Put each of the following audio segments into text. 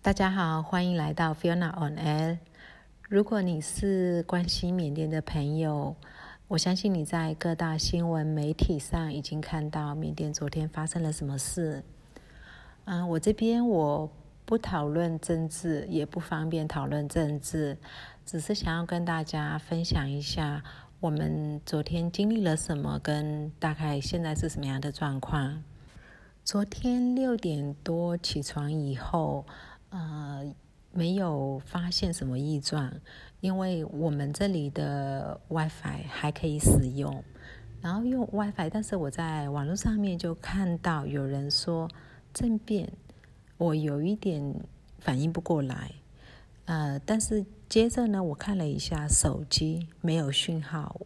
大家好，欢迎来到 Fiona on Air。如果你是关心缅甸的朋友，我相信你在各大新闻媒体上已经看到缅甸昨天发生了什么事。嗯，我这边我不讨论政治，也不方便讨论政治，只是想要跟大家分享一下我们昨天经历了什么，跟大概现在是什么样的状况。昨天六点多起床以后。呃，没有发现什么异状，因为我们这里的 WiFi 还可以使用，然后用 WiFi，但是我在网络上面就看到有人说政变，我有一点反应不过来，呃，但是接着呢，我看了一下手机没有讯号。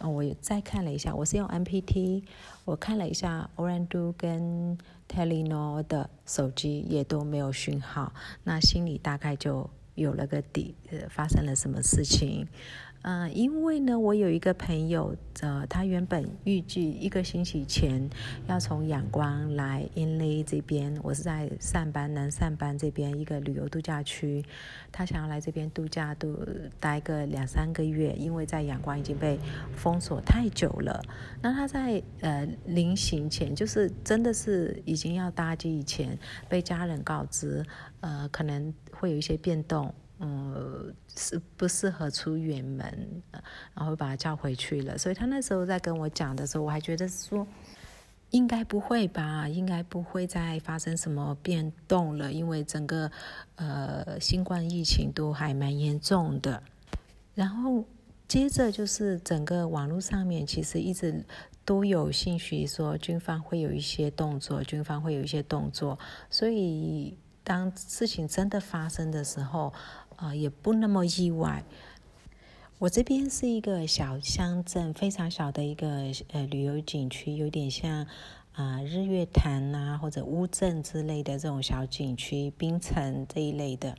我再看了一下，我是用 MPT，我看了一下 Orandu 跟 Telenor 的手机也都没有讯号，那心里大概就有了个底，呃，发生了什么事情。嗯，因为呢，我有一个朋友，呃，他原本预计一个星期前要从仰光来 Inle 这边，我是在上班南上班这边一个旅游度假区，他想要来这边度假度待个两三个月，因为在仰光已经被封锁太久了。那他在呃临行前，就是真的是已经要搭机以前，被家人告知，呃，可能会有一些变动。嗯，是不适合出远门，然后把他叫回去了。所以他那时候在跟我讲的时候，我还觉得说，应该不会吧，应该不会再发生什么变动了，因为整个呃新冠疫情都还蛮严重的。然后接着就是整个网络上面其实一直都有信息说军方会有一些动作，军方会有一些动作。所以当事情真的发生的时候，啊，也不那么意外。我这边是一个小乡镇，非常小的一个呃旅游景区，有点像啊日月潭呐或者乌镇之类的这种小景区，槟城这一类的，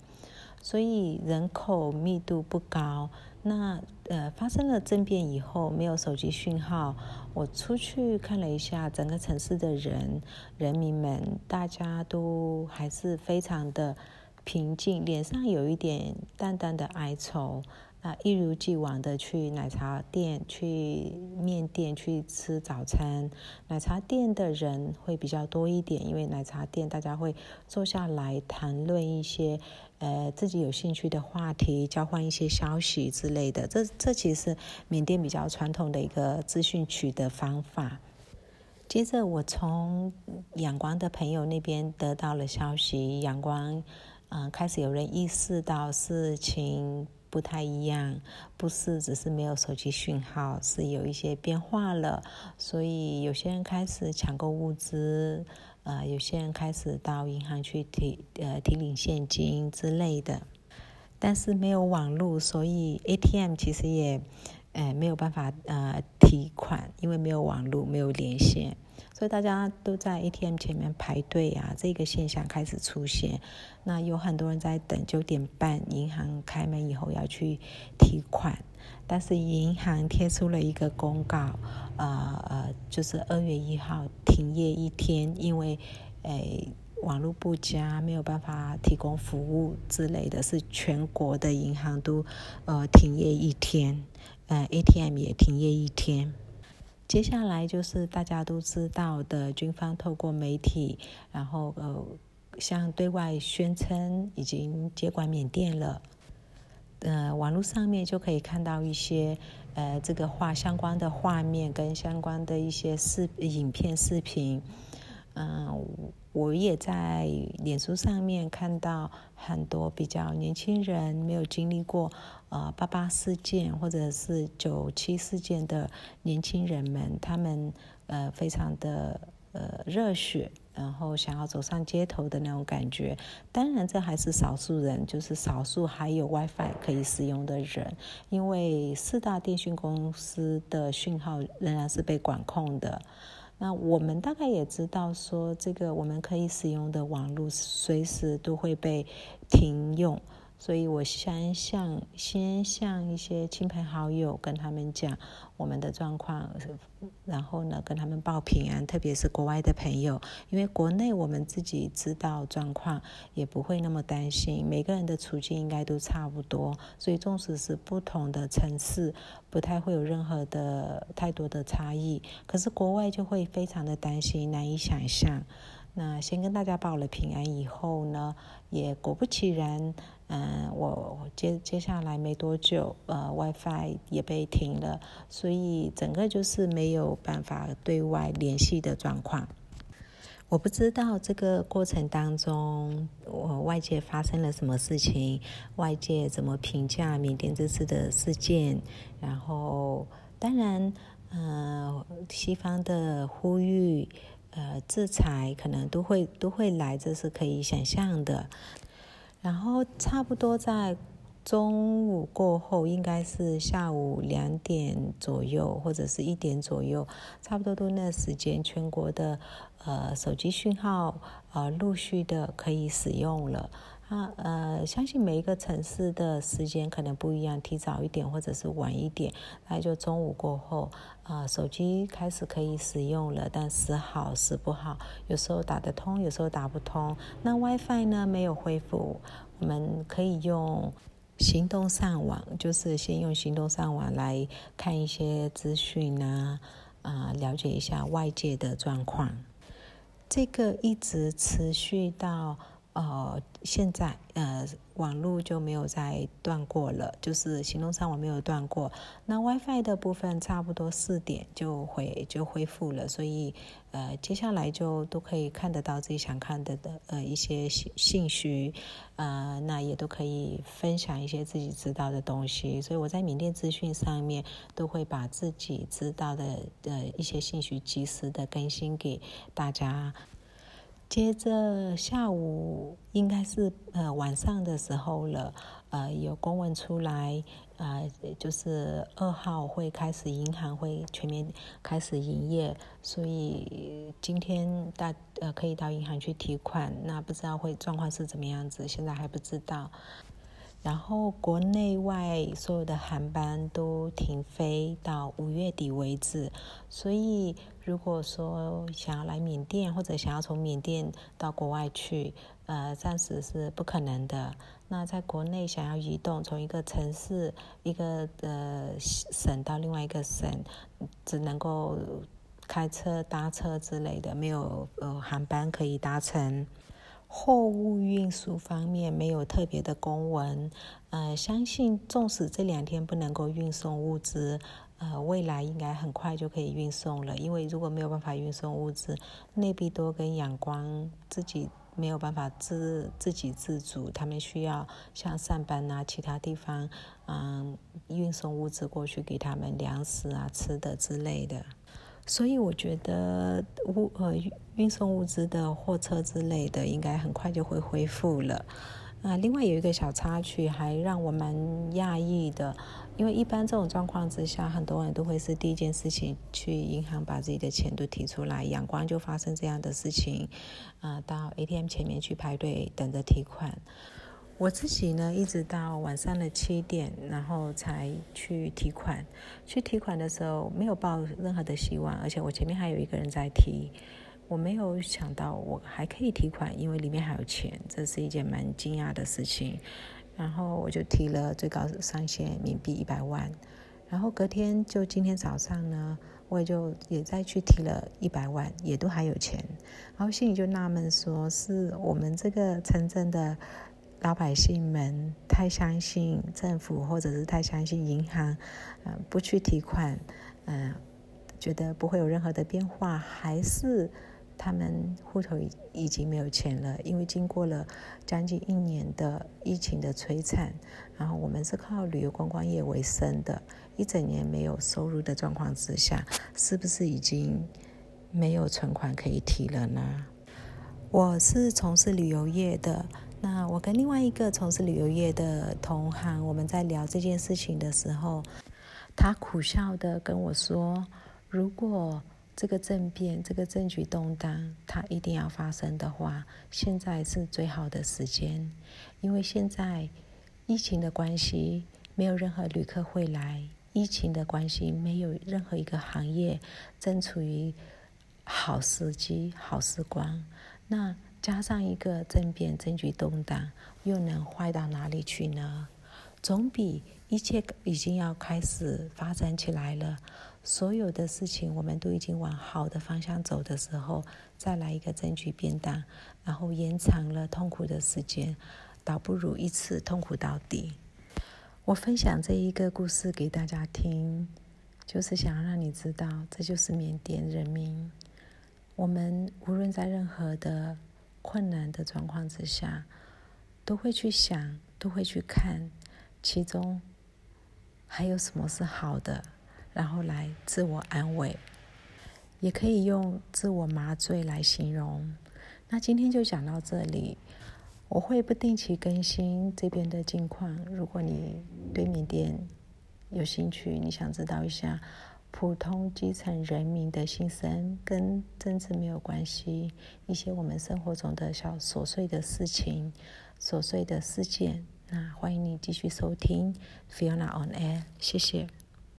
所以人口密度不高。那呃发生了政变以后，没有手机讯号，我出去看了一下整个城市的人人民们，大家都还是非常的。平静，脸上有一点淡淡的哀愁，那，一如既往的去奶茶店、去面店去吃早餐。奶茶店的人会比较多一点，因为奶茶店大家会坐下来谈论一些呃自己有兴趣的话题，交换一些消息之类的。这这其实缅甸比较传统的一个资讯取得方法。接着，我从阳光的朋友那边得到了消息，阳光。嗯，开始有人意识到事情不太一样，不是只是没有手机讯号，是有一些变化了。所以有些人开始抢购物资，呃，有些人开始到银行去提呃提领现金之类的。但是没有网络，所以 ATM 其实也呃没有办法呃提款，因为没有网络，没有连线。所以大家都在 ATM 前面排队啊，这个现象开始出现。那有很多人在等九点半银行开门以后要去提款，但是银行贴出了一个公告，呃呃，就是二月一号停业一天，因为诶网络不佳，没有办法提供服务之类的，是全国的银行都呃停业一天，呃 ATM 也停业一天。接下来就是大家都知道的，军方透过媒体，然后呃，向对外宣称已经接管缅甸了。呃，网络上面就可以看到一些呃这个画相关的画面跟相关的一些视影片、视频。嗯，我也在脸书上面看到很多比较年轻人没有经历过呃八八事件或者是九七事件的年轻人们，他们呃非常的呃热血，然后想要走上街头的那种感觉。当然，这还是少数人，就是少数还有 WiFi 可以使用的人，因为四大电信公司的讯号仍然是被管控的。那我们大概也知道，说这个我们可以使用的网络随时都会被停用，所以我先向先向一些亲朋好友跟他们讲我们的状况，然后呢跟他们报平安，特别是国外的朋友，因为国内我们自己知道状况，也不会那么担心。每个人的处境应该都差不多，所以纵使是不同的城市，不太会有任何的太多的差异。可是国外就会非常的担心，难以想象。那先跟大家报了平安以后呢，也果不其然，嗯，我接接下来没多久，呃，WiFi 也被停了，所以整个就是没有办法对外联系的状况。我不知道这个过程当中，我外界发生了什么事情，外界怎么评价缅甸这次的事件，然后当然，嗯，西方的呼吁。呃，制裁可能都会都会来，这是可以想象的。然后差不多在中午过后，应该是下午两点左右，或者是一点左右，差不多都那时间，全国的呃手机讯号呃陆续的可以使用了。啊，呃，相信每一个城市的时间可能不一样，提早一点或者是晚一点，那就中午过后，啊，手机开始可以使用了，但时好时不好，有时候打得通，有时候打不通。那 WiFi 呢没有恢复，我们可以用行动上网，就是先用行动上网来看一些资讯啊，啊，了解一下外界的状况。这个一直持续到。呃，现在呃，网络就没有再断过了，就是行动上网没有断过。那 WiFi 的部分差不多四点就恢就恢复了，所以呃，接下来就都可以看得到自己想看的的呃一些信信息，呃，那也都可以分享一些自己知道的东西。所以我在缅甸资讯上面都会把自己知道的的一些信息及时的更新给大家。接着下午应该是呃晚上的时候了，呃有公文出来，呃就是二号会开始银行会全面开始营业，所以今天大呃可以到银行去提款，那不知道会状况是怎么样子，现在还不知道。然后国内外所有的航班都停飞到五月底为止，所以如果说想要来缅甸或者想要从缅甸到国外去，呃，暂时是不可能的。那在国内想要移动，从一个城市、一个呃省到另外一个省，只能够开车、搭车之类的，没有呃航班可以搭乘。货物运输方面没有特别的公文，呃，相信纵使这两天不能够运送物资，呃，未来应该很快就可以运送了。因为如果没有办法运送物资，内比多跟仰光自己没有办法自自给自足，他们需要像上班啊其他地方，嗯，运送物资过去给他们粮食啊吃的之类的。所以我觉得物呃运送物资的货车之类的，应该很快就会恢复了。啊，另外有一个小插曲，还让我蛮讶异的，因为一般这种状况之下，很多人都会是第一件事情去银行把自己的钱都提出来。阳光就发生这样的事情，啊，到 ATM 前面去排队等着提款。我自己呢，一直到晚上的七点，然后才去提款。去提款的时候，没有抱任何的希望，而且我前面还有一个人在提，我没有想到我还可以提款，因为里面还有钱，这是一件蛮惊讶的事情。然后我就提了最高上限冥币一百万，然后隔天就今天早上呢，我也就也再去提了一百万，也都还有钱。然后心里就纳闷，说是我们这个城镇的。老百姓们太相信政府，或者是太相信银行，嗯，不去提款，嗯，觉得不会有任何的变化，还是他们户头已已经没有钱了？因为经过了将近一年的疫情的摧残，然后我们是靠旅游观光业为生的，一整年没有收入的状况之下，是不是已经没有存款可以提了呢？我是从事旅游业的。那我跟另外一个从事旅游业的同行，我们在聊这件事情的时候，他苦笑的跟我说：“如果这个政变、这个政局动荡，它一定要发生的话，现在是最好的时间，因为现在疫情的关系，没有任何旅客会来；疫情的关系，没有任何一个行业正处于好时机、好时光。那加上一个政变、政局动荡，又能坏到哪里去呢？总比一切已经要开始发展起来了，所有的事情我们都已经往好的方向走的时候，再来一个争取变动，然后延长了痛苦的时间，倒不如一次痛苦到底。我分享这一个故事给大家听，就是想让你知道，这就是缅甸人民。我们无论在任何的困难的状况之下，都会去想，都会去看。其中还有什么是好的？然后来自我安慰，也可以用自我麻醉来形容。那今天就讲到这里，我会不定期更新这边的近况。如果你对缅甸有兴趣，你想知道一下普通基层人民的心声，跟政治没有关系，一些我们生活中的小琐碎的事情、琐碎的事件。那欢迎你继续收听 Fiona on Air，谢谢。